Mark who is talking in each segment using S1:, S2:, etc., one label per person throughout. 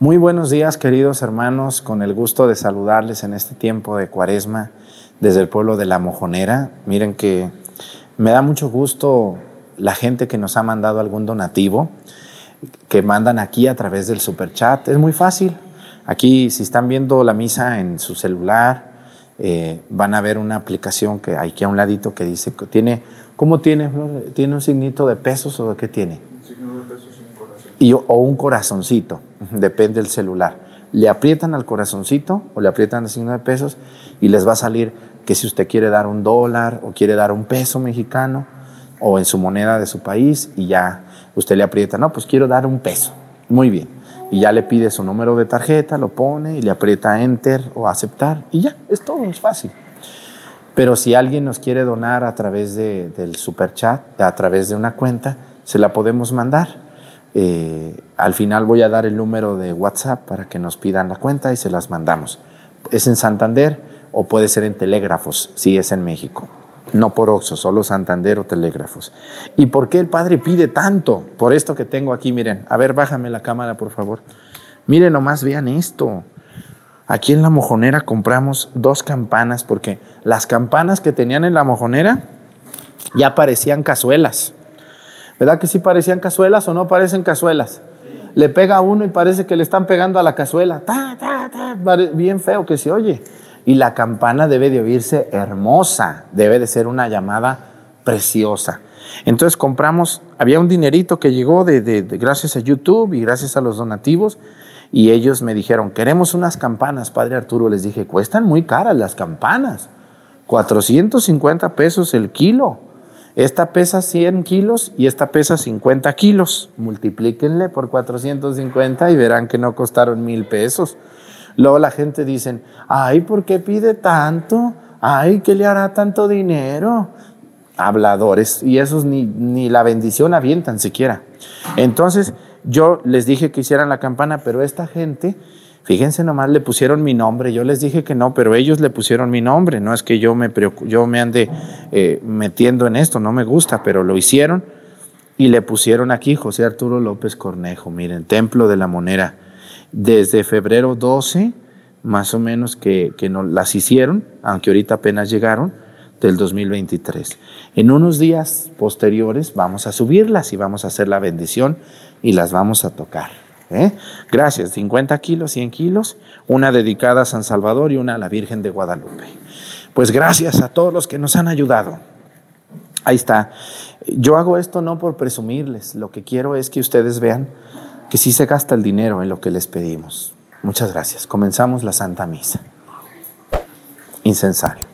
S1: Muy buenos días, queridos hermanos, con el gusto de saludarles en este tiempo de cuaresma desde el pueblo de La Mojonera. Miren que me da mucho gusto la gente que nos ha mandado algún donativo, que mandan aquí a través del super chat. Es muy fácil. Aquí, si están viendo la misa en su celular, eh, van a ver una aplicación que hay aquí a un ladito que dice que tiene, ¿cómo tiene, ¿Tiene un signito de pesos o de qué tiene? Un signo de pesos y un corazón. Y, o un corazoncito, depende del celular. Le aprietan al corazoncito o le aprietan el signo de pesos y les va a salir que si usted quiere dar un dólar o quiere dar un peso mexicano o en su moneda de su país y ya usted le aprieta, no, pues quiero dar un peso. Muy bien. Y ya le pide su número de tarjeta, lo pone y le aprieta enter o aceptar y ya, es todo, es fácil. Pero si alguien nos quiere donar a través de, del super chat, a través de una cuenta, se la podemos mandar. Eh, al final voy a dar el número de WhatsApp para que nos pidan la cuenta y se las mandamos. Es en Santander o puede ser en telégrafos, si es en México. No por Oxo, solo Santander o telégrafos. ¿Y por qué el Padre pide tanto? Por esto que tengo aquí, miren. A ver, bájame la cámara, por favor. Miren nomás, vean esto. Aquí en la mojonera compramos dos campanas porque las campanas que tenían en la mojonera ya parecían cazuelas. ¿Verdad que sí parecían cazuelas o no parecen cazuelas? Le pega uno y parece que le están pegando a la cazuela. bien feo que se oye y la campana debe de oírse hermosa, debe de ser una llamada preciosa. Entonces compramos, había un dinerito que llegó de, gracias a YouTube y gracias a los donativos y ellos me dijeron, queremos unas campanas, Padre Arturo. Les dije, cuestan muy caras las campanas, 450 pesos el kilo. Esta pesa 100 kilos y esta pesa 50 kilos. Multiplíquenle por 450 y verán que no costaron mil pesos. Luego la gente dice, ay, ¿por qué pide tanto? Ay, ¿qué le hará tanto dinero? Habladores, y esos ni, ni la bendición avientan siquiera. Entonces yo les dije que hicieran la campana, pero esta gente, fíjense nomás, le pusieron mi nombre. Yo les dije que no, pero ellos le pusieron mi nombre. No es que yo me, yo me ande eh, metiendo en esto, no me gusta, pero lo hicieron y le pusieron aquí José Arturo López Cornejo, miren, Templo de la Monera desde febrero 12, más o menos que, que no, las hicieron, aunque ahorita apenas llegaron, del 2023. En unos días posteriores vamos a subirlas y vamos a hacer la bendición y las vamos a tocar. ¿Eh? Gracias, 50 kilos, 100 kilos, una dedicada a San Salvador y una a la Virgen de Guadalupe. Pues gracias a todos los que nos han ayudado. Ahí está. Yo hago esto no por presumirles, lo que quiero es que ustedes vean que sí se gasta el dinero en lo que les pedimos. Muchas gracias. Comenzamos la Santa Misa. Incensario.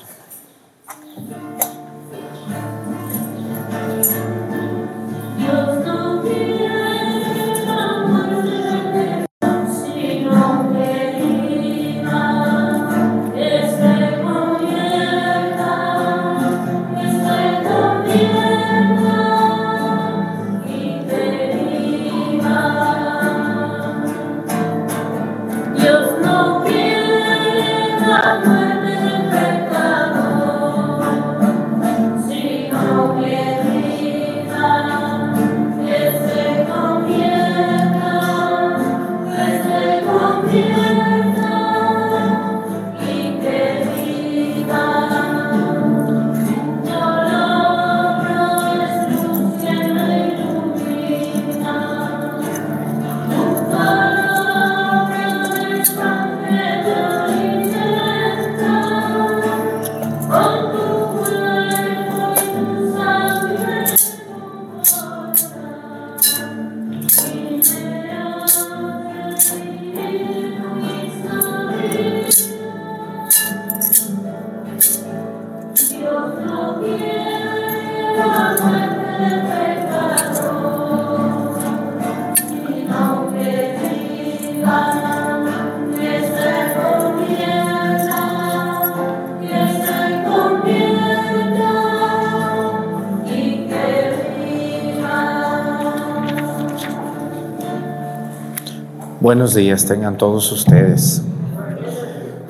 S1: Buenos días tengan todos ustedes.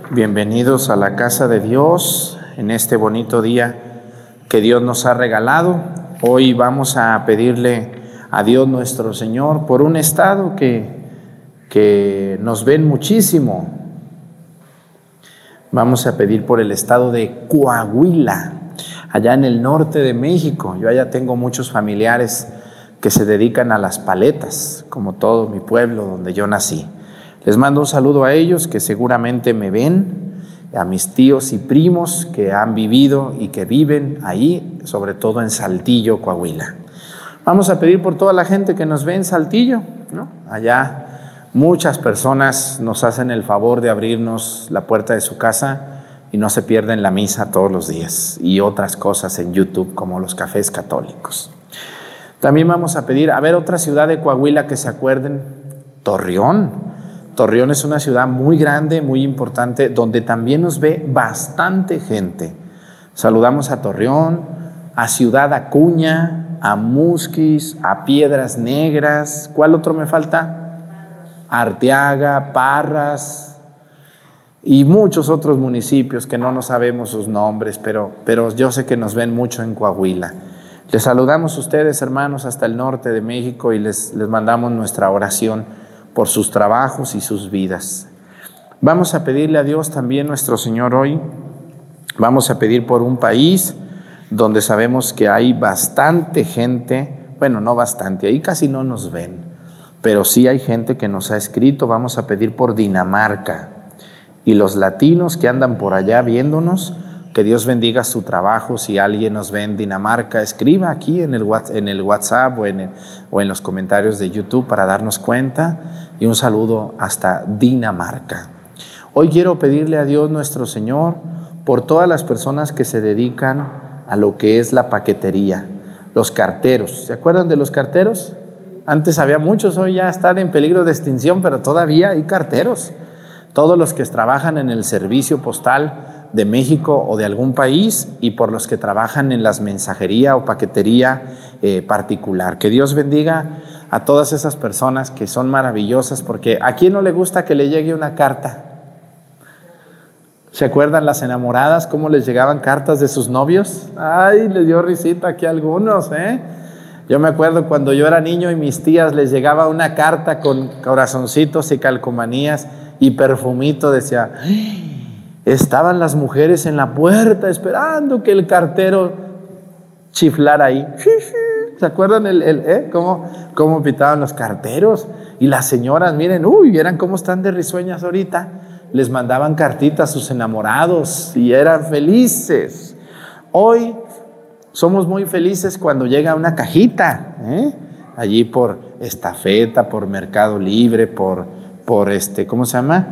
S1: Bienvenidos a la casa de Dios en este bonito día que Dios nos ha regalado. Hoy vamos a pedirle a Dios nuestro Señor por un estado que, que nos ven muchísimo. Vamos a pedir por el estado de Coahuila, allá en el norte de México. Yo allá tengo muchos familiares que se dedican a las paletas, como todo mi pueblo donde yo nací. Les mando un saludo a ellos que seguramente me ven, a mis tíos y primos que han vivido y que viven ahí, sobre todo en Saltillo, Coahuila. Vamos a pedir por toda la gente que nos ve en Saltillo, ¿no? Allá muchas personas nos hacen el favor de abrirnos la puerta de su casa y no se pierden la misa todos los días y otras cosas en YouTube como los cafés católicos. También vamos a pedir, a ver, otra ciudad de Coahuila que se acuerden, Torreón. Torreón es una ciudad muy grande, muy importante, donde también nos ve bastante gente. Saludamos a Torreón, a Ciudad Acuña, a Musquis, a Piedras Negras. ¿Cuál otro me falta? Arteaga, Parras y muchos otros municipios que no nos sabemos sus nombres, pero, pero yo sé que nos ven mucho en Coahuila. Les saludamos a ustedes, hermanos, hasta el norte de México y les, les mandamos nuestra oración por sus trabajos y sus vidas. Vamos a pedirle a Dios también, nuestro Señor, hoy. Vamos a pedir por un país donde sabemos que hay bastante gente, bueno, no bastante, ahí casi no nos ven, pero sí hay gente que nos ha escrito. Vamos a pedir por Dinamarca. Y los latinos que andan por allá viéndonos, que Dios bendiga su trabajo. Si alguien nos ve en Dinamarca, escriba aquí en el, WhatsApp o en los comentarios de YouTube para darnos cuenta. Y un saludo hasta Dinamarca. Hoy quiero pedirle a Dios nuestro Señor por todas las personas que se dedican a lo que es la paquetería, los carteros. ¿Se acuerdan de los carteros? Antes había muchos, hoy ya están en peligro de extinción, pero todavía hay carteros. Todos los que trabajan en el servicio postal, de México o de algún país y por los que trabajan en las mensajería o paquetería eh, particular. Que Dios bendiga a todas esas personas que son maravillosas porque a quién no le gusta que le llegue una carta. ¿Se acuerdan las enamoradas cómo les llegaban cartas de sus novios? Ay, les dio risita aquí a algunos, ¿eh? Yo me acuerdo cuando yo era niño y mis tías les llegaba una carta con corazoncitos y calcomanías y perfumito, decía, Estaban las mujeres en la puerta esperando que el cartero chiflara ahí. ¿Se acuerdan el, eh? ¿Cómo, cómo pitaban los carteros? Y las señoras, miren, uy, vieran cómo están de risueñas ahorita. Les mandaban cartitas a sus enamorados y eran felices. Hoy somos muy felices cuando llega una cajita, ¿eh? allí por estafeta, por Mercado Libre, por, por este, ¿cómo se llama?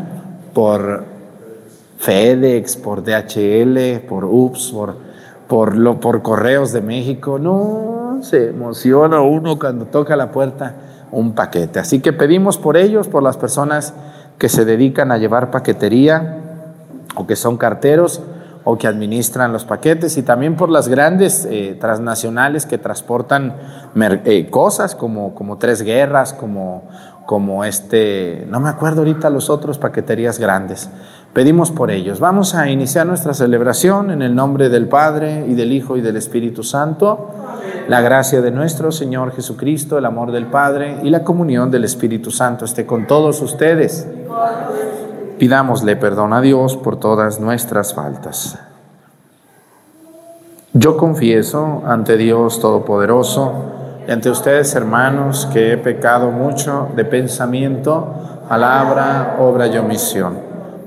S1: Por FedEx, por DHL, por UPS, por, por, lo, por Correos de México. No, se emociona uno cuando toca la puerta un paquete. Así que pedimos por ellos, por las personas que se dedican a llevar paquetería o que son carteros o que administran los paquetes y también por las grandes eh, transnacionales que transportan eh, cosas como, como Tres Guerras, como, como este, no me acuerdo ahorita los otros paqueterías grandes. Pedimos por ellos. Vamos a iniciar nuestra celebración en el nombre del Padre y del Hijo y del Espíritu Santo. La gracia de nuestro Señor Jesucristo, el amor del Padre y la comunión del Espíritu Santo esté con todos ustedes. Pidámosle perdón a Dios por todas nuestras faltas. Yo confieso ante Dios Todopoderoso y ante ustedes, hermanos, que he pecado mucho de pensamiento, palabra, obra y omisión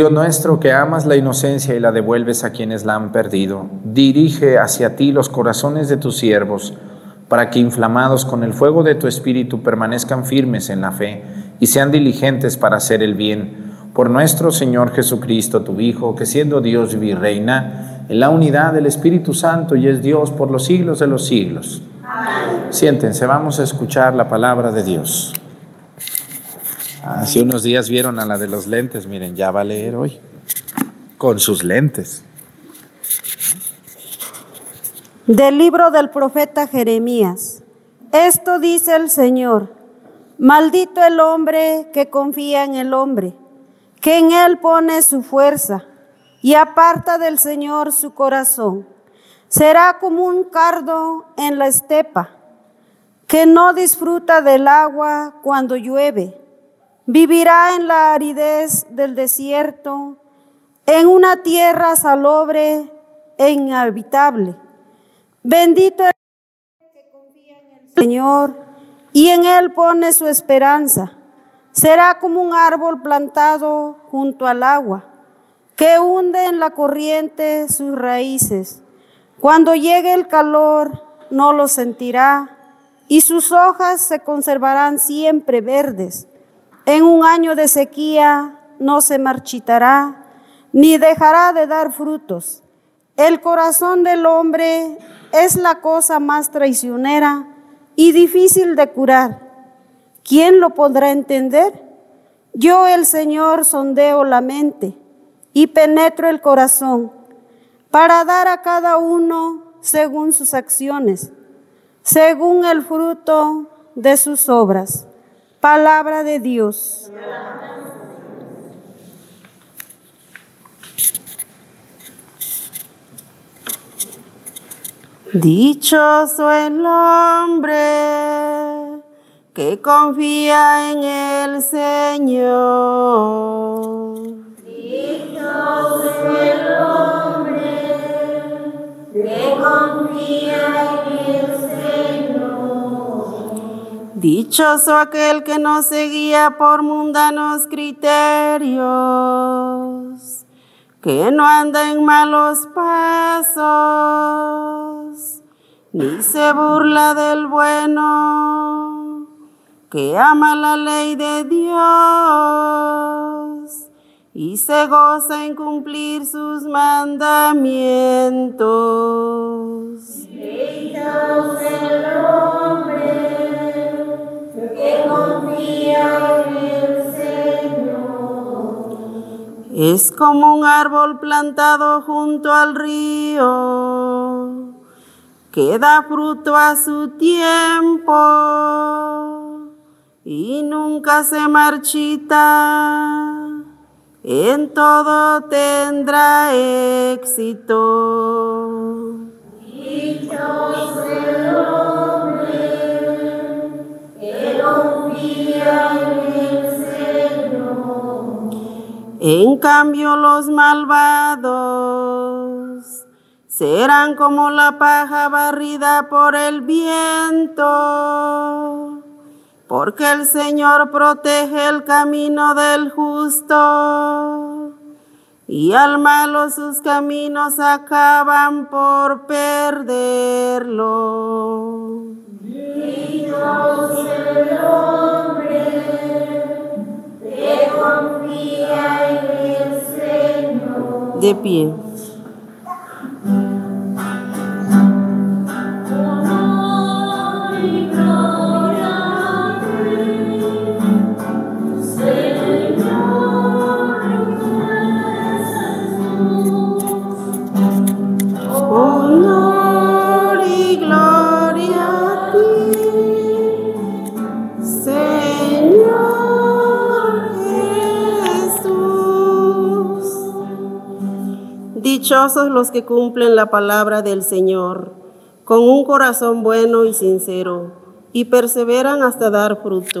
S1: Dios nuestro, que amas la inocencia y la devuelves a quienes la han perdido, dirige hacia ti los corazones de tus siervos, para que inflamados con el fuego de tu espíritu permanezcan firmes en la fe y sean diligentes para hacer el bien. Por nuestro Señor Jesucristo, tu Hijo, que siendo Dios y reina en la unidad del Espíritu Santo y es Dios por los siglos de los siglos. Siéntense, vamos a escuchar la palabra de Dios. Hace unos días vieron a la de los lentes, miren, ya va a leer hoy, con sus lentes.
S2: Del libro del profeta Jeremías. Esto dice el Señor, maldito el hombre que confía en el hombre, que en él pone su fuerza y aparta del Señor su corazón. Será como un cardo en la estepa, que no disfruta del agua cuando llueve Vivirá en la aridez del desierto, en una tierra salobre e inhabitable. Bendito el que confía en el Señor y en Él pone su esperanza. Será como un árbol plantado junto al agua, que hunde en la corriente sus raíces. Cuando llegue el calor, no lo sentirá, y sus hojas se conservarán siempre verdes. En un año de sequía no se marchitará, ni dejará de dar frutos. El corazón del hombre es la cosa más traicionera y difícil de curar. ¿Quién lo podrá entender? Yo, el Señor, sondeo la mente y penetro el corazón para dar a cada uno según sus acciones, según el fruto de sus obras. Palabra de Dios. Dichoso el hombre que confía en el Señor. Dichoso el hombre que confía en el Dichoso aquel que no se guía por mundanos criterios, que no anda en malos pasos, ni se burla del bueno, que ama la ley de Dios y se goza en cumplir sus mandamientos. Dichoso el hombre Es como un árbol plantado junto al río, que da fruto a su tiempo y nunca se marchita. En todo tendrá éxito. En cambio los malvados serán como la paja barrida por el viento, porque el Señor protege el camino del justo y al malo sus caminos acaban por perderlo. De pie. Los que cumplen la palabra del Señor con un corazón bueno y sincero y perseveran hasta dar fruto.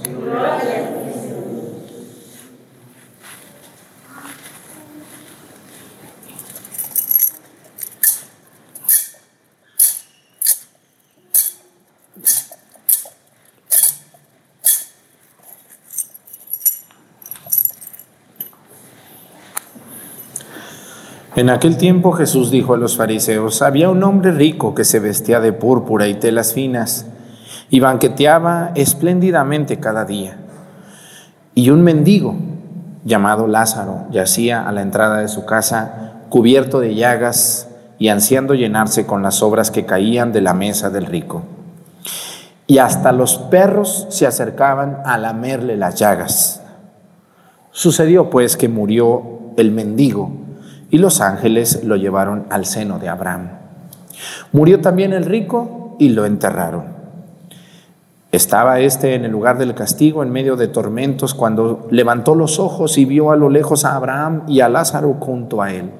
S1: En aquel tiempo Jesús dijo a los fariseos, había un hombre rico que se vestía de púrpura y telas finas y banqueteaba espléndidamente cada día. Y un mendigo llamado Lázaro yacía a la entrada de su casa cubierto de llagas y ansiando llenarse con las obras que caían de la mesa del rico. Y hasta los perros se acercaban a lamerle las llagas. Sucedió pues que murió el mendigo y los ángeles lo llevaron al seno de Abraham. Murió también el rico y lo enterraron. Estaba éste en el lugar del castigo, en medio de tormentos, cuando levantó los ojos y vio a lo lejos a Abraham y a Lázaro junto a él.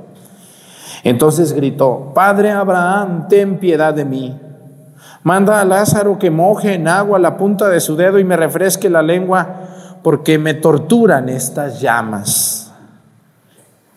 S1: Entonces gritó, Padre Abraham, ten piedad de mí. Manda a Lázaro que moje en agua la punta de su dedo y me refresque la lengua, porque me torturan estas llamas.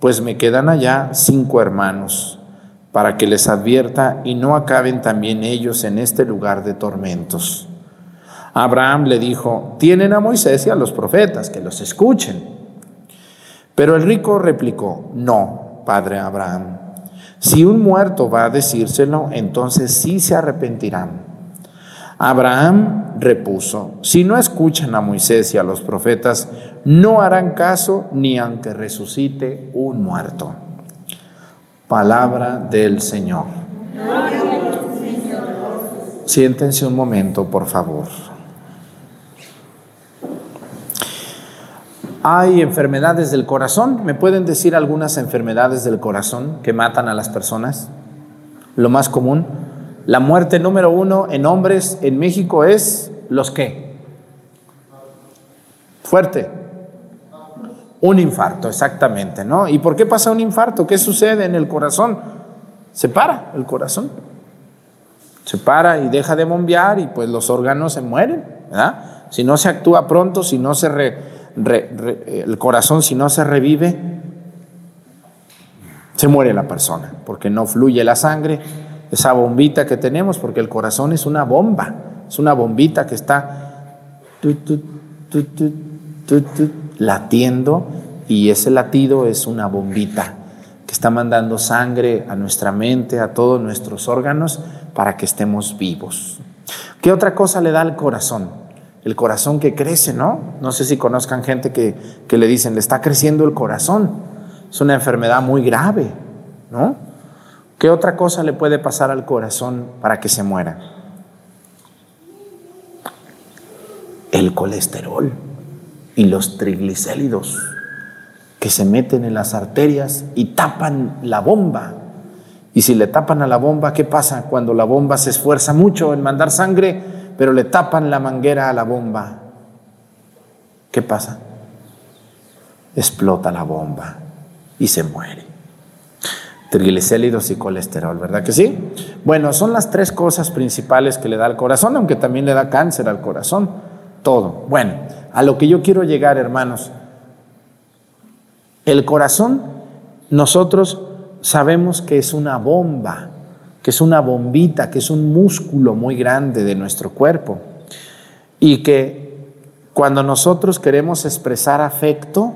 S1: pues me quedan allá cinco hermanos, para que les advierta y no acaben también ellos en este lugar de tormentos. Abraham le dijo, tienen a Moisés y a los profetas, que los escuchen. Pero el rico replicó, no, padre Abraham, si un muerto va a decírselo, entonces sí se arrepentirán. Abraham repuso, si no escuchan a Moisés y a los profetas, no harán caso ni aunque resucite un muerto. Palabra del Señor. Siéntense un momento, por favor. Hay enfermedades del corazón. ¿Me pueden decir algunas enfermedades del corazón que matan a las personas? Lo más común. La muerte número uno en hombres en México es los qué? Fuerte. Un infarto, exactamente, ¿no? ¿Y por qué pasa un infarto? ¿Qué sucede en el corazón? Se para el corazón. Se para y deja de bombear y pues los órganos se mueren, ¿verdad? Si no se actúa pronto, si no se el corazón si no se revive, se muere la persona, porque no fluye la sangre, esa bombita que tenemos, porque el corazón es una bomba, es una bombita que está latiendo y ese latido es una bombita que está mandando sangre a nuestra mente, a todos nuestros órganos, para que estemos vivos. ¿Qué otra cosa le da al corazón? El corazón que crece, ¿no? No sé si conozcan gente que, que le dicen, le está creciendo el corazón. Es una enfermedad muy grave, ¿no? ¿Qué otra cosa le puede pasar al corazón para que se muera? El colesterol y los triglicéridos que se meten en las arterias y tapan la bomba. Y si le tapan a la bomba, ¿qué pasa cuando la bomba se esfuerza mucho en mandar sangre, pero le tapan la manguera a la bomba? ¿Qué pasa? Explota la bomba y se muere triglicéridos y colesterol, ¿verdad que sí? Bueno, son las tres cosas principales que le da al corazón, aunque también le da cáncer al corazón, todo. Bueno, a lo que yo quiero llegar, hermanos, el corazón, nosotros sabemos que es una bomba, que es una bombita, que es un músculo muy grande de nuestro cuerpo y que cuando nosotros queremos expresar afecto,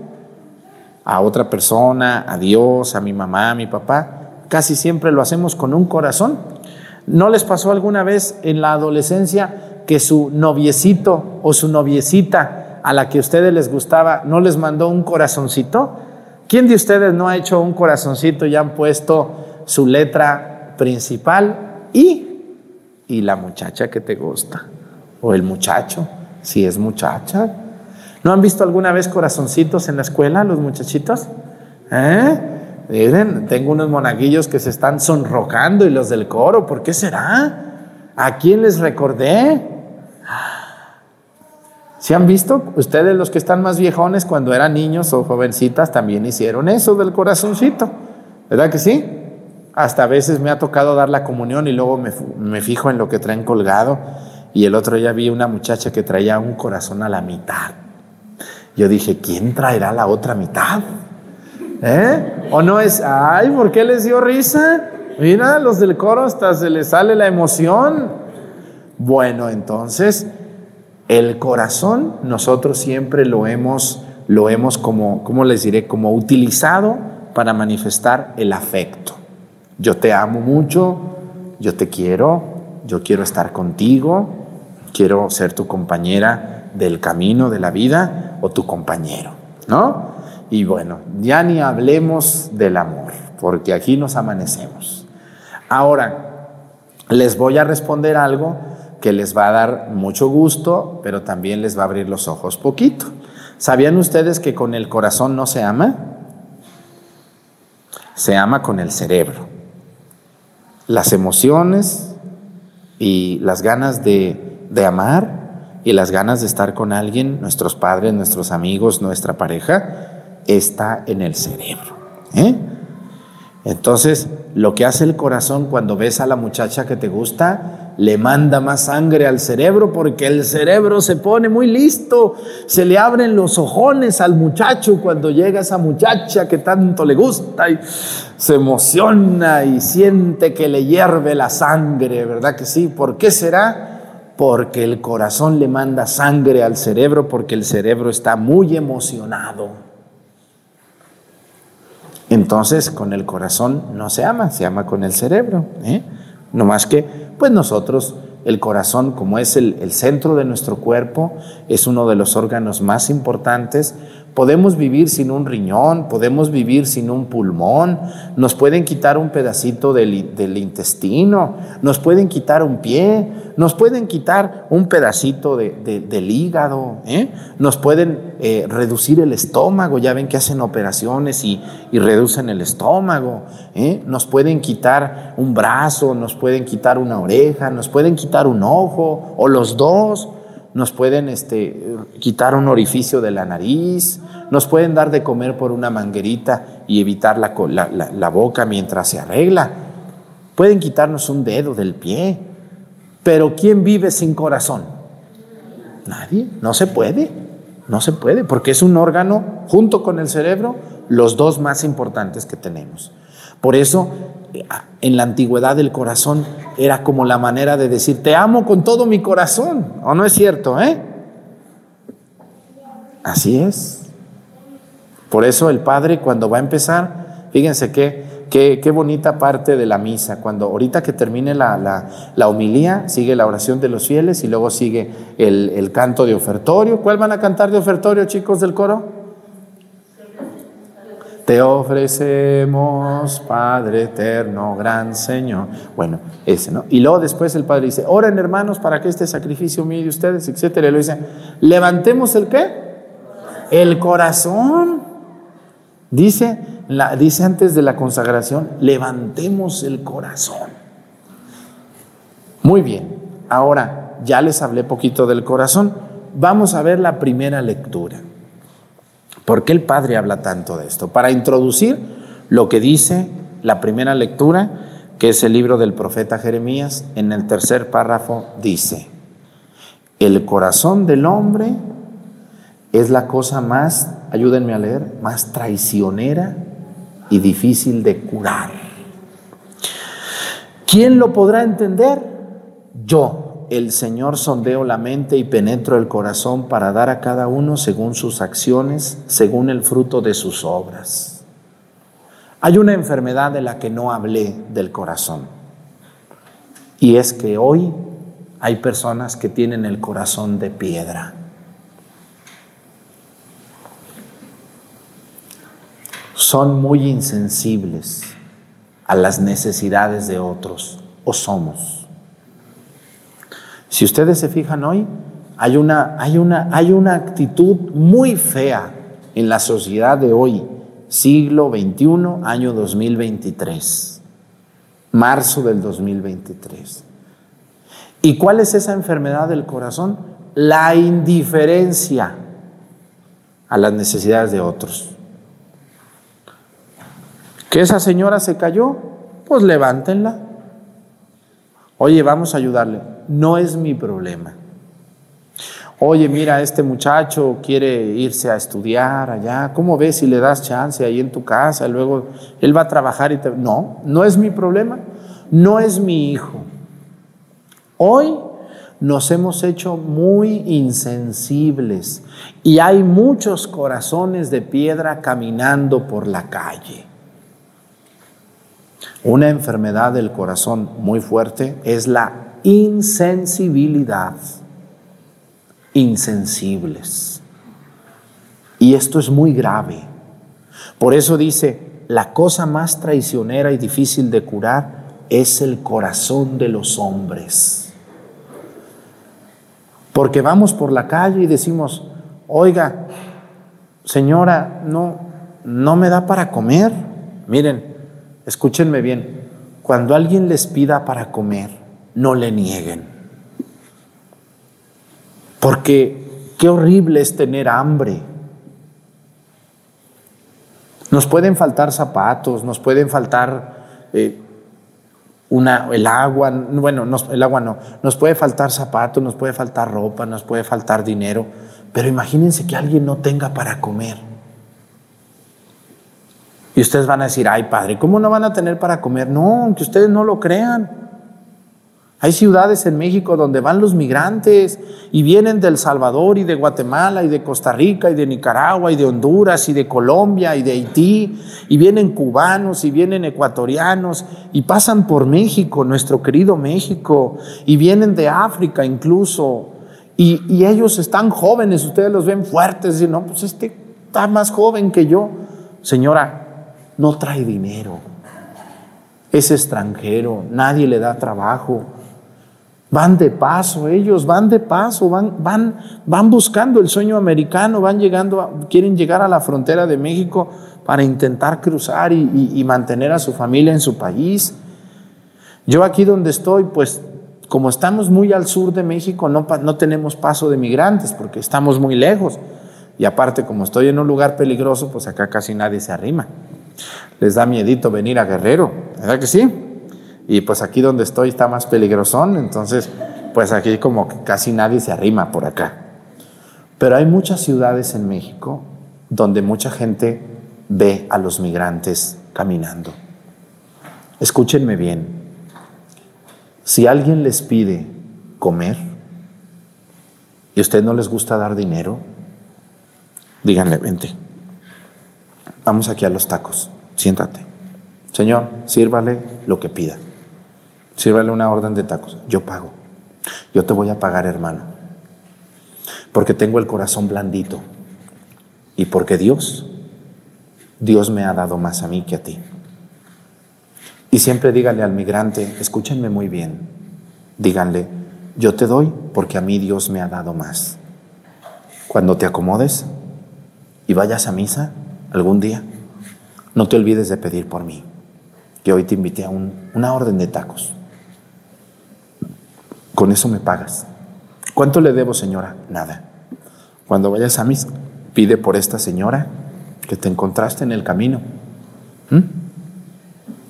S1: a otra persona, a Dios, a mi mamá, a mi papá, casi siempre lo hacemos con un corazón. ¿No les pasó alguna vez en la adolescencia que su noviecito o su noviecita a la que a ustedes les gustaba no les mandó un corazoncito? ¿Quién de ustedes no ha hecho un corazoncito y han puesto su letra principal y, y la muchacha que te gusta. O el muchacho, si es muchacha. ¿No han visto alguna vez corazoncitos en la escuela, los muchachitos? ¿Eh? Miren, tengo unos monaguillos que se están sonrojando y los del coro, ¿por qué será? ¿A quién les recordé? ¿Se han visto? Ustedes los que están más viejones cuando eran niños o jovencitas también hicieron eso del corazoncito. ¿Verdad que sí? Hasta a veces me ha tocado dar la comunión y luego me, fijo en lo que traen colgado. Y el otro día vi una muchacha que traía un corazón a la mitad. Yo dije, ¿quién traerá la otra mitad? ¿Eh? ¿O no es, ay, ¿por qué les dio risa? Mira, los del coro hasta se les sale la emoción. Bueno, entonces el corazón nosotros siempre lo hemos, lo hemos como, ¿cómo les diré? Como utilizado para manifestar el afecto. Yo te amo mucho, yo te quiero, yo quiero estar contigo, quiero ser tu compañera del camino de la vida o tu compañero, ¿no? Y bueno, ya ni hablemos del amor, porque aquí nos amanecemos. Ahora, les voy a responder algo que les va a dar mucho gusto, pero también les va a abrir los ojos poquito. ¿Sabían ustedes que con el corazón no se ama? Se ama con el cerebro. Las emociones y las ganas de, de amar y las ganas de estar con alguien, nuestros padres, nuestros amigos, nuestra pareja, está en el cerebro. ¿eh? Entonces, lo que hace el corazón cuando ves a la muchacha que te gusta, le manda más sangre al cerebro porque el cerebro se pone muy listo, se le abren los ojones al muchacho cuando llega esa muchacha que tanto le gusta y se emociona y siente que le hierve la sangre, ¿verdad que sí? ¿Por qué será? Porque el corazón le manda sangre al cerebro porque el cerebro está muy emocionado. Entonces con el corazón no se ama, se ama con el cerebro. ¿eh? No más que, pues nosotros, el corazón, como es el, el, centro de nuestro cuerpo, es uno de los órganos más importantes, Podemos vivir sin un riñón, podemos vivir sin un pulmón, nos pueden quitar un pedacito del, intestino, nos pueden quitar un pie, nos pueden quitar un pedacito del hígado, ¿eh? nos pueden eh, reducir el estómago, ya ven que hacen operaciones y, reducen el estómago, ¿eh? nos pueden quitar un brazo, nos pueden quitar una oreja, nos pueden quitar un ojo o los dos nos pueden este, quitar un orificio de la nariz, nos pueden dar de comer por una manguerita y evitar la, la, boca mientras se arregla, pueden quitarnos un dedo del pie, pero ¿quién vive sin corazón? Nadie, no se puede, no se puede, porque es un órgano junto con el cerebro, los dos más importantes que tenemos. Por eso en la antigüedad el corazón era como la manera de decir, te amo con todo mi corazón, ¿o no es cierto? Eh? Así es. Por eso el Padre cuando va a empezar, fíjense qué, qué, bonita parte de la misa, cuando ahorita que termine la, la, la, homilía, sigue la oración de los fieles y luego sigue el, el canto de ofertorio. ¿Cuál van a cantar de ofertorio, chicos del coro? Te ofrecemos, Padre eterno, gran Señor. Bueno, ese, ¿no? Y luego después el Padre dice, oren hermanos para que este sacrificio mío de ustedes, etcétera. Y lo dice, levantemos el qué? El corazón. Dice, la, dice antes de la consagración, levantemos el corazón. Muy bien, ahora ya les hablé poquito del corazón. Vamos a ver la primera lectura. ¿Por qué el Padre habla tanto de esto? Para introducir lo que dice la primera lectura, que es el libro del profeta Jeremías, en el tercer párrafo dice, el corazón del hombre es la cosa más, ayúdenme a leer, más traicionera y difícil de curar. ¿Quién lo podrá entender? Yo, el Señor sondeo la mente y penetro el corazón para dar a cada uno según sus acciones, según el fruto de sus obras. Hay una enfermedad de la que no hablé del corazón. Y es que hoy hay personas que tienen el corazón de piedra. Son muy insensibles a las necesidades de otros o somos. Si ustedes se fijan hoy, hay una, hay una, hay una actitud muy fea en la sociedad de hoy, siglo XXI, año 2023, marzo del 2023. ¿Y cuál es esa enfermedad del corazón? La indiferencia a las necesidades de otros. ¿Que esa señora se cayó? Pues levántenla. Oye, vamos a ayudarle. No es mi problema. Oye, mira, este muchacho quiere irse a estudiar allá. ¿Cómo ves si le das chance ahí en tu casa? Luego él va a trabajar y te... No, no es mi problema. No es mi hijo. Hoy nos hemos hecho muy insensibles y hay muchos corazones de piedra caminando por la calle. Una enfermedad del corazón muy fuerte es la insensibilidad. Insensibles. Y esto es muy grave. Por eso dice, la cosa más traicionera y difícil de curar es el corazón de los hombres. Porque vamos por la calle y decimos, oiga, señora, no, no me da para comer. Miren, escúchenme bien, cuando alguien les pida para comer, no le nieguen. Porque qué horrible es tener hambre. Nos pueden faltar zapatos, nos pueden faltar eh, una, el agua, bueno, el agua no, nos puede faltar zapatos, nos puede faltar ropa, nos puede faltar dinero, pero imagínense que alguien no tenga para comer. Y ustedes van a decir, ay padre, ¿cómo no van a tener para comer? No, aunque ustedes no lo crean. Hay ciudades en México donde van los migrantes y vienen del Salvador y de Guatemala y de Costa Rica y de Nicaragua y de Honduras y de Colombia y de Haití y vienen cubanos y vienen ecuatorianos y pasan por México, nuestro querido México, y vienen de África incluso. Y, ellos están jóvenes, ustedes los ven fuertes y no, pues este está más joven que yo. Señora, no trae dinero, es extranjero, nadie le da trabajo Van de paso, ellos van de paso, van, van, van buscando el sueño americano, van llegando, quieren llegar a la frontera de México para intentar cruzar y, mantener a su familia en su país. Yo aquí donde estoy, pues como estamos muy al sur de México, no, no tenemos paso de migrantes porque estamos muy lejos. Y aparte, como estoy en un lugar peligroso, pues acá casi nadie se arrima. Les da miedito venir a Guerrero, ¿verdad que sí? Y pues aquí donde estoy está más peligrosón, entonces pues aquí como que casi nadie se arrima por acá. Pero hay muchas ciudades en México donde mucha gente ve a los migrantes caminando. Escúchenme bien, si alguien les pide comer y usted no les gusta dar dinero, díganle, vente, vamos aquí a los tacos, siéntate. Señor, sírvale lo que pida. Sírvale una orden de tacos. Yo pago. Yo te voy a pagar, hermano. Porque tengo el corazón blandito. Y porque Dios, Dios me ha dado más a mí que a ti. Y siempre díganle al migrante, escúchenme muy bien, díganle, yo te doy porque a mí Dios me ha dado más. Cuando te acomodes y vayas a misa algún día, no te olvides de pedir por mí, que hoy te invité a una orden de tacos. Con eso me pagas. ¿Cuánto le debo, señora? Nada. Cuando vayas a misa, pide por esta señora que te encontraste en el camino. ¿Mm?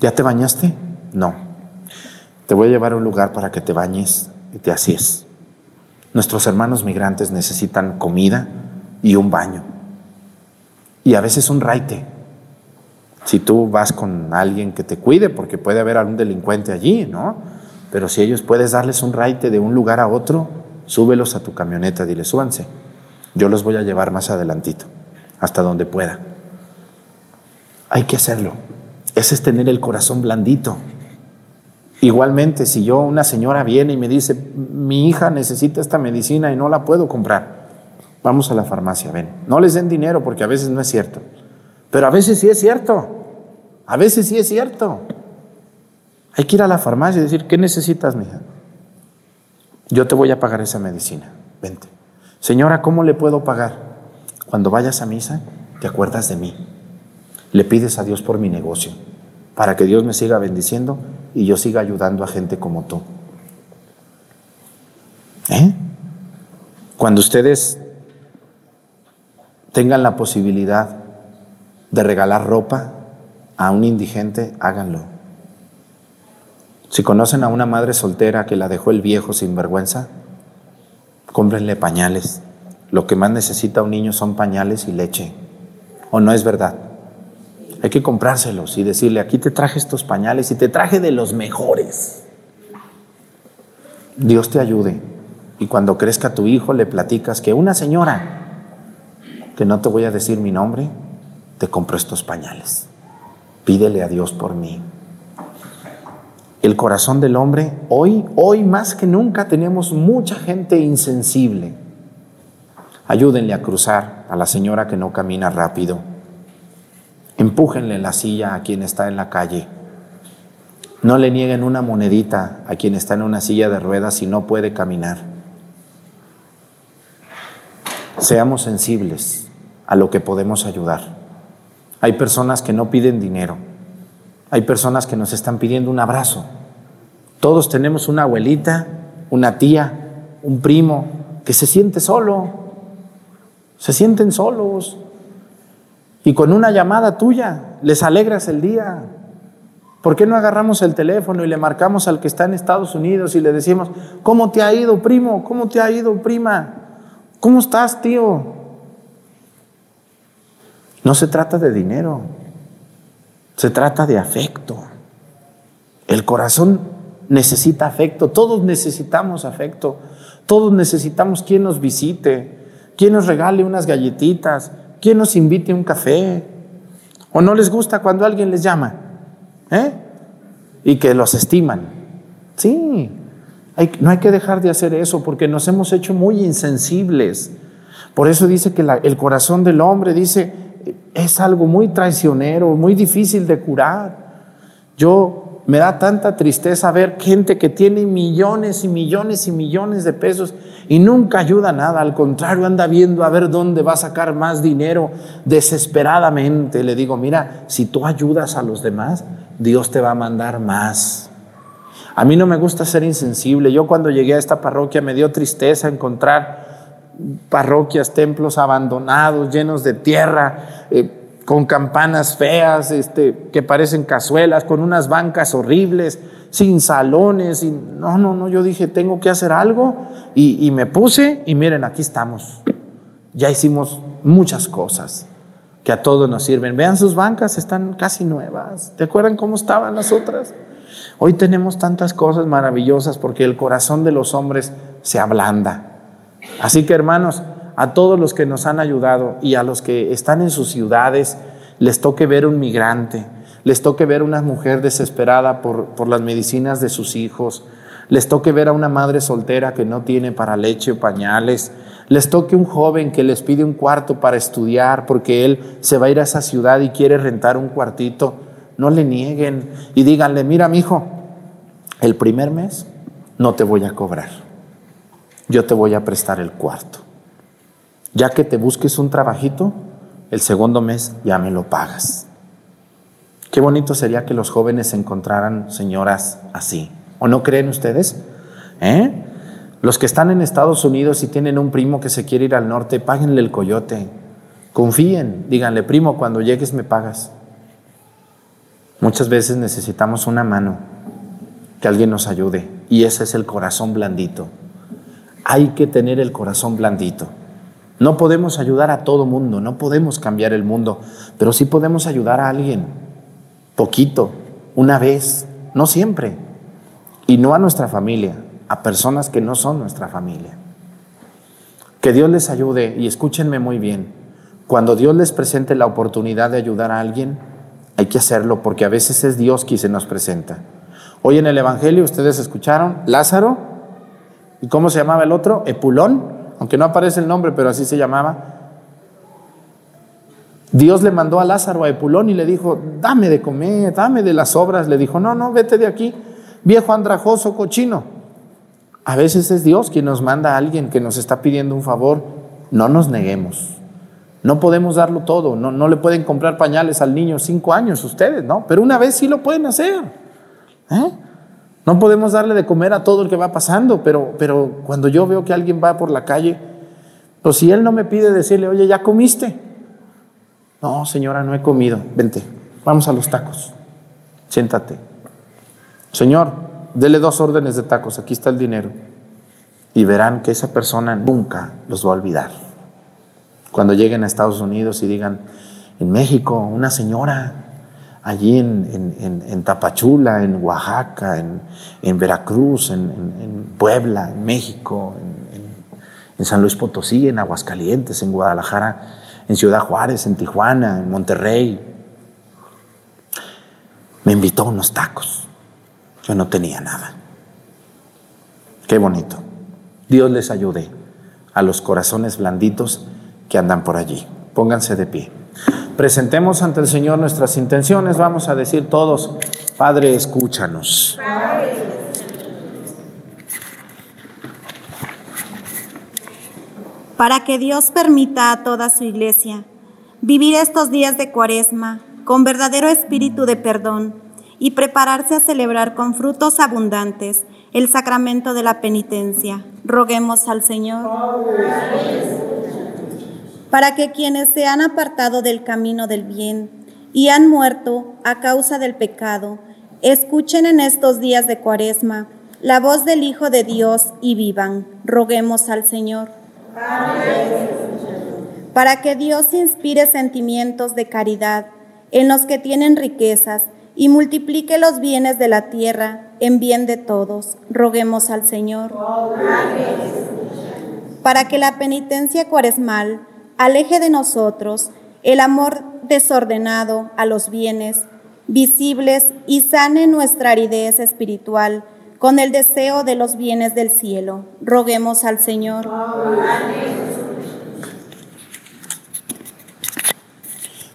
S1: ¿Ya te bañaste? No. Te voy a llevar a un lugar para que te bañes y te asíes. Nuestros hermanos migrantes necesitan comida y un baño. Y a veces un raite. Si tú vas con alguien que te cuide, porque puede haber algún delincuente allí, ¿no? Pero si ellos puedes darles un raite de un lugar a otro, súbelos a tu camioneta, dile, súbanse. Yo los voy a llevar más adelantito, hasta donde pueda. Hay que hacerlo. Ese es tener el corazón blandito. Igualmente, si yo, una señora viene y me dice, mi hija necesita esta medicina y no la puedo comprar, vamos a la farmacia, ven. No les den dinero porque a veces no es cierto. Pero a veces sí es cierto. A veces sí es cierto. Hay que ir a la farmacia y decir, ¿qué necesitas, mija? Yo te voy a pagar esa medicina. Vente. Señora, ¿cómo le puedo pagar? Cuando vayas a misa, te acuerdas de mí. Le pides a Dios por mi negocio, para que Dios me siga bendiciendo y yo siga ayudando a gente como tú. ¿Eh? Cuando ustedes tengan la posibilidad de regalar ropa a un indigente, háganlo. Si conocen a una madre soltera que la dejó el viejo sin vergüenza, cómprenle pañales. Lo que más necesita un niño son pañales y leche. ¿O no es verdad? Hay que comprárselos y decirle, aquí te traje estos pañales y te traje de los mejores. Dios te ayude. Y cuando crezca tu hijo le platicas que una señora, que no te voy a decir mi nombre, te compró estos pañales. Pídele a Dios por mí. El corazón del hombre, hoy, hoy más que nunca tenemos mucha gente insensible. Ayúdenle a cruzar a la señora que no camina rápido. Empújenle la silla a quien está en la calle. No le nieguen una monedita a quien está en una silla de ruedas y no puede caminar. Seamos sensibles a lo que podemos ayudar. Hay personas que no piden dinero hay personas que nos están pidiendo un abrazo. Todos tenemos una abuelita, una tía, un primo que se siente solo. Se sienten solos. Y con una llamada tuya les alegras el día. ¿Por qué no agarramos el teléfono y le marcamos al que está en Estados Unidos y le decimos, ¿cómo te ha ido, primo? ¿Cómo te ha ido, prima? ¿Cómo estás, tío? No se trata de dinero. Se trata de afecto. El corazón necesita afecto. Todos necesitamos afecto. Todos necesitamos quien nos visite, quien nos regale unas galletitas, quien nos invite a un café. ¿O no les gusta cuando alguien les llama? ¿Eh? Y que los estiman. Sí, no hay que dejar de hacer eso porque nos hemos hecho muy insensibles. Por eso dice que el corazón del hombre dice, es algo muy traicionero, muy difícil de curar. Yo me da tanta tristeza ver gente que tiene millones y millones y millones de pesos y nunca ayuda nada, al contrario, anda viendo a ver dónde va a sacar más dinero desesperadamente. Le digo, mira, si tú ayudas a los demás, Dios te va a mandar más. A mí no me gusta ser insensible. Yo cuando llegué a esta parroquia me dio tristeza encontrar parroquias, templos abandonados, llenos de tierra, eh, con campanas feas, este, que parecen cazuelas, con unas bancas horribles, sin salones. Y, no, no, no, yo dije, tengo que hacer algo y, y me puse y miren, aquí estamos. Ya hicimos muchas cosas que a todos nos sirven. Vean sus bancas, están casi nuevas. ¿Te acuerdan cómo estaban las otras? Hoy tenemos tantas cosas maravillosas porque el corazón de los hombres se ablanda. Así que hermanos, a todos los que nos han ayudado y a los que están en sus ciudades, les toque ver un migrante, les toque ver una mujer desesperada por, por las medicinas de sus hijos, les toque ver a una madre soltera que no tiene para leche o pañales, les toque un joven que les pide un cuarto para estudiar porque él se va a ir a esa ciudad y quiere rentar un cuartito, no le nieguen y díganle, mira mi hijo, el primer mes no te voy a cobrar yo te voy a prestar el cuarto. Ya que te busques un trabajito, el segundo mes ya me lo pagas. Qué bonito sería que los jóvenes encontraran señoras así. ¿O no creen ustedes? ¿Eh? Los que están en Estados Unidos y tienen un primo que se quiere ir al norte, páguenle el coyote. Confíen, díganle, primo, cuando llegues me pagas. Muchas veces necesitamos una mano, que alguien nos ayude. Y ese es el corazón blandito hay que tener el corazón blandito. No podemos ayudar a todo mundo, no podemos cambiar el mundo, pero sí podemos ayudar a alguien, poquito, una vez, no siempre, y no a nuestra familia, a personas que no son nuestra familia. Que Dios les ayude y escúchenme muy bien. Cuando Dios les presente la oportunidad de ayudar a alguien, hay que hacerlo porque a veces es Dios quien se nos presenta. Hoy en el Evangelio ustedes escucharon, Lázaro ¿Y cómo se llamaba el otro? Epulón, aunque no aparece el nombre, pero así se llamaba. Dios le mandó a Lázaro a Epulón y le dijo, dame de comer, dame de las obras. Le dijo, no, no, vete de aquí. viejo andrajoso, cochino. A veces es Dios quien nos manda a alguien que nos está pidiendo un favor. No nos neguemos. No podemos darlo todo. No, no le pueden comprar pañales al niño cinco años ustedes, ¿no? Pero una vez sí lo pueden hacer. ¿eh? No podemos darle de comer a todo el que va pasando, pero, pero cuando yo veo que alguien va por la calle, pues si él no me pide decirle, oye, ¿ya comiste? No, señora, no he comido. Vente, vamos a los tacos. Siéntate. Señor, dele dos órdenes de tacos, aquí está el dinero. Y verán que esa persona nunca los va a olvidar. Cuando lleguen a Estados Unidos y digan, en México, una señora allí en, Tapachula, en Oaxaca, en, Veracruz, en, Puebla, en México, en, San Luis Potosí, en Aguascalientes, en Guadalajara, en Ciudad Juárez, en Tijuana, en Monterrey. Me invitó a unos tacos. Yo no tenía nada. Qué bonito. Dios les ayude a los corazones blanditos que andan por allí. Pónganse de pie. Presentemos ante el Señor nuestras intenciones. Vamos a decir todos, Padre, escúchanos.
S3: Para que Dios permita a toda su iglesia vivir estos días de cuaresma con verdadero espíritu de perdón y prepararse a celebrar con frutos abundantes el sacramento de la penitencia. Roguemos al Señor para que quienes se han apartado del camino del bien y han muerto a causa del pecado, escuchen en estos días de cuaresma la voz del Hijo de Dios y vivan. Roguemos al Señor. Para que Dios inspire sentimientos de caridad en los que tienen riquezas y multiplique los bienes de la tierra en bien de todos. Roguemos al Señor. Para que la penitencia cuaresmal aleje de nosotros el amor desordenado a los bienes visibles y sane nuestra aridez espiritual con el deseo de los bienes del cielo. Roguemos al Señor.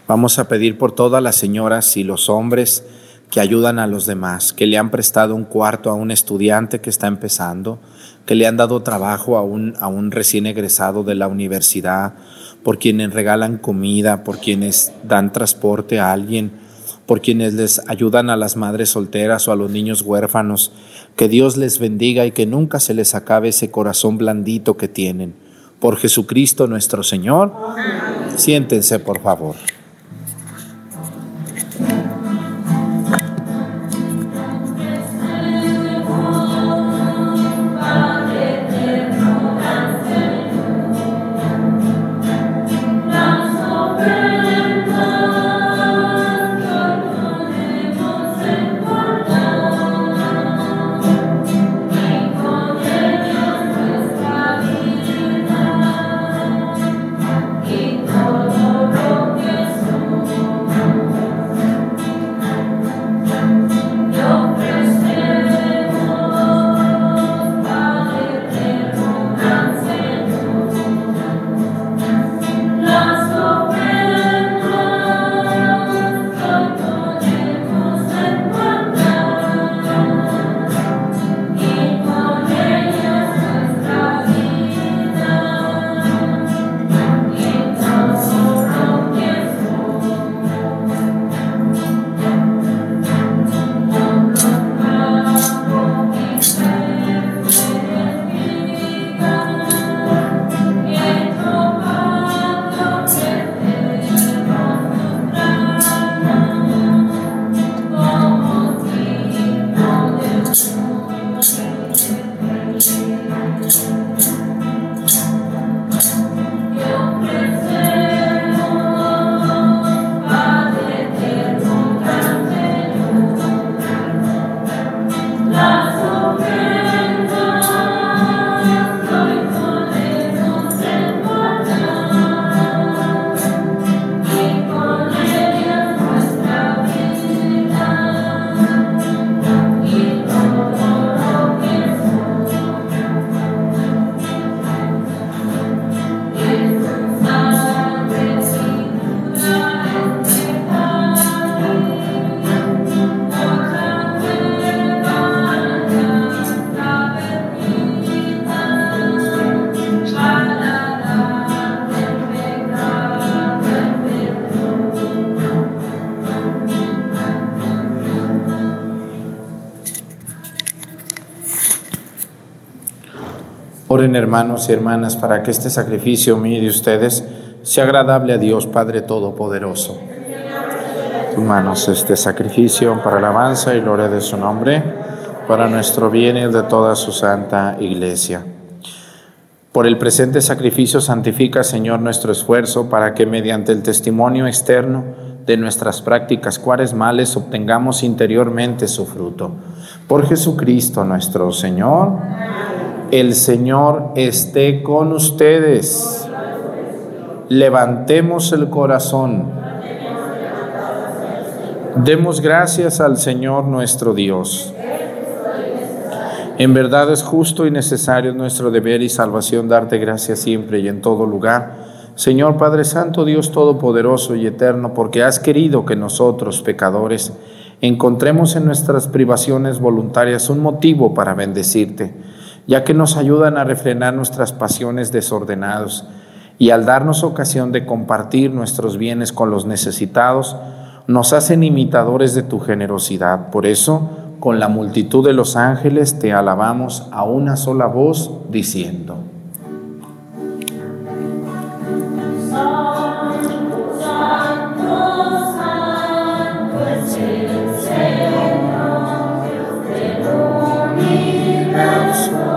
S1: Vamos a pedir por todas las señoras y los hombres que ayudan a los demás, que le han prestado un cuarto a un estudiante que está empezando, que le han dado trabajo a un, a un recién egresado de la universidad, por quienes regalan comida, por quienes dan transporte a alguien, por quienes les ayudan a las madres solteras o a los niños huérfanos. Que Dios les bendiga y que nunca se les acabe ese corazón blandito que tienen. Por Jesucristo nuestro Señor. Siéntense, por favor. Hermanos y hermanas para que este sacrificio mío de ustedes sea agradable a Dios Padre Todopoderoso. Hermanos, este sacrificio para alabanza y gloria de su nombre, para nuestro bien y de toda su santa iglesia. Por el presente sacrificio santifica, Señor, nuestro esfuerzo para que mediante el testimonio externo de nuestras prácticas cuaresmales obtengamos interiormente su fruto. Por Jesucristo nuestro Señor, el Señor esté con ustedes. Levantemos el corazón. Demos gracias al Señor nuestro Dios. En verdad es justo y necesario nuestro deber y salvación darte gracias siempre y en todo lugar. Señor Padre Santo, Dios Todopoderoso y Eterno, porque has querido que nosotros, pecadores, encontremos en nuestras privaciones voluntarias un motivo para bendecirte, ya que nos ayudan a refrenar nuestras pasiones desordenadas y al darnos ocasión de compartir nuestros bienes con los necesitados, nos hacen imitadores de tu generosidad. Por eso, con la multitud de los ángeles te alabamos a una sola voz diciendo. A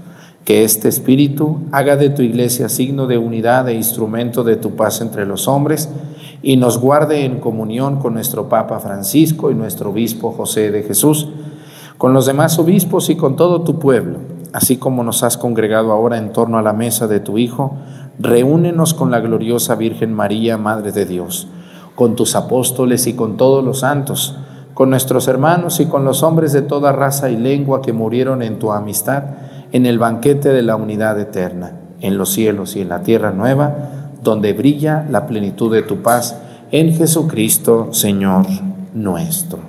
S1: Que este Espíritu haga de tu iglesia signo de unidad e instrumento de tu paz entre los hombres y nos guarde en comunión con nuestro Papa Francisco y nuestro Obispo José de Jesús, con los demás obispos y con todo tu pueblo, así como nos has congregado ahora en torno a la mesa de tu Hijo, reúnenos con la gloriosa Virgen María, Madre de Dios, con tus apóstoles y con todos los santos, con nuestros hermanos y con los hombres de toda raza y lengua que murieron en tu amistad en el banquete de la unidad eterna, en los cielos y en la tierra nueva, donde brilla la plenitud de tu paz, en Jesucristo, Señor nuestro.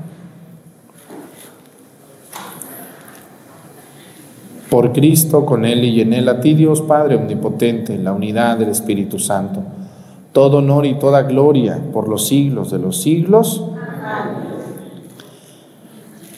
S1: Por Cristo, con Él y en Él, a ti Dios Padre Omnipotente, en la unidad del Espíritu Santo, todo honor y toda gloria por los siglos de los siglos.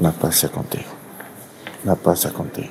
S1: La paz sea contigo. La paz sea contigo.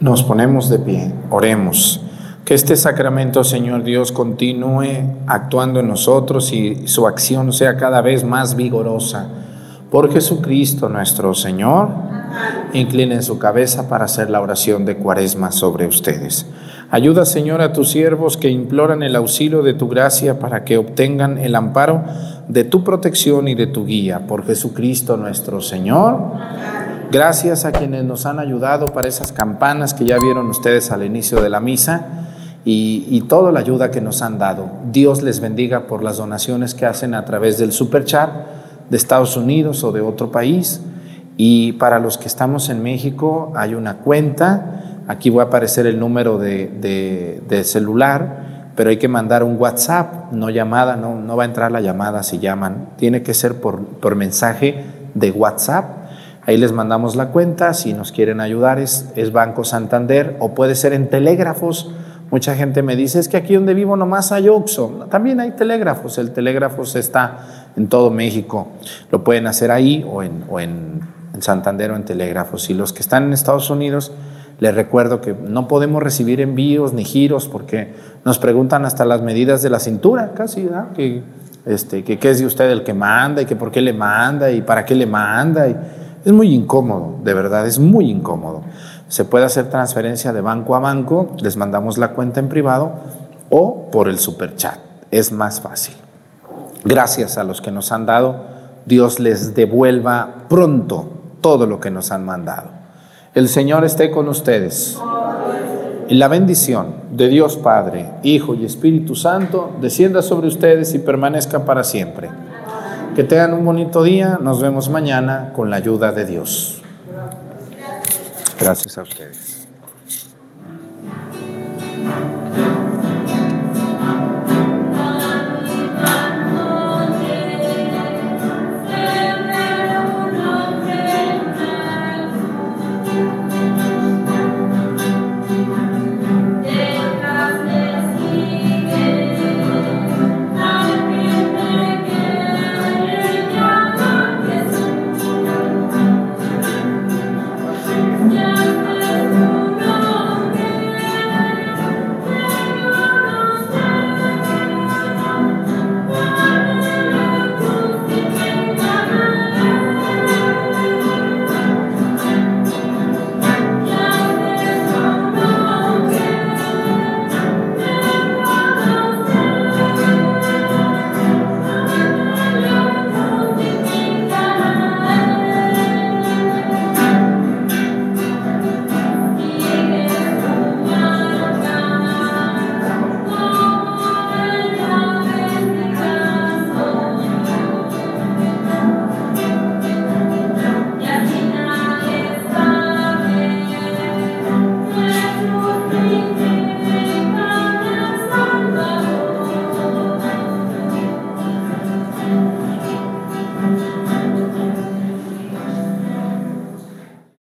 S1: Nos ponemos de pie, oremos. Que este sacramento, Señor Dios, continúe actuando en nosotros y su acción sea cada vez más vigorosa. Por Jesucristo nuestro Señor, inclinen su cabeza para hacer la oración de cuaresma sobre ustedes. Ayuda, Señor, a tus siervos que imploran el auxilio de tu gracia para que obtengan el amparo de tu protección y de tu guía. Por Jesucristo nuestro Señor. Gracias a quienes nos han ayudado para esas campanas que ya vieron ustedes al inicio de la misa y, toda la ayuda que nos han dado. Dios les bendiga por las donaciones que hacen a través del Super Chat de Estados Unidos o de otro país. Y para los que estamos en México hay una cuenta, aquí va a aparecer el número de, celular, pero hay que mandar un WhatsApp, no llamada, no, no va a entrar la llamada si llaman, tiene que ser por, por mensaje de WhatsApp Ahí les mandamos la cuenta, si nos quieren ayudar es, es Banco Santander o puede ser en telégrafos. Mucha gente me dice, es que aquí donde vivo nomás hay Oxxo. También hay telégrafos, el telégrafo está en todo México. Lo pueden hacer ahí o en, o en, Santander o en telégrafos. Y los que están en Estados Unidos, les recuerdo que no podemos recibir envíos ni giros porque nos preguntan hasta las medidas de la cintura, casi, que, este, que qué es de usted el que manda y que por qué le manda y para qué le manda. Es muy incómodo, de verdad, es muy incómodo. Se puede hacer transferencia de banco a banco, les mandamos la cuenta en privado o por el super chat. Es más fácil. Gracias a los que nos han dado, Dios les devuelva pronto todo lo que nos han mandado. El Señor esté con ustedes. Y la bendición de Dios Padre, Hijo y Espíritu Santo descienda sobre ustedes y permanezca para siempre. Que tengan un bonito día. Nos vemos mañana con la ayuda de Dios. Gracias a ustedes.